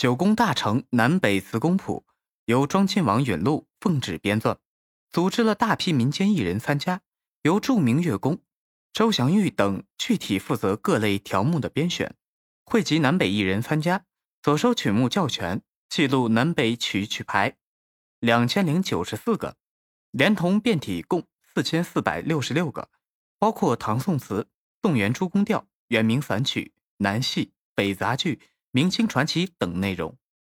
九宫大成南北词公谱由庄亲王允禄、奉旨编纂，组织了大批民间艺人参加，由著名乐工周祥玉等具体负责各类条目的编选，汇集南北艺人参加，所收曲目较全，记录南北曲曲牌两千零九十四个，连同变体共四千四百六十六个，包括唐宋词、宋元诸宫调、元明散曲、南戏、北杂剧。明清传奇等内容。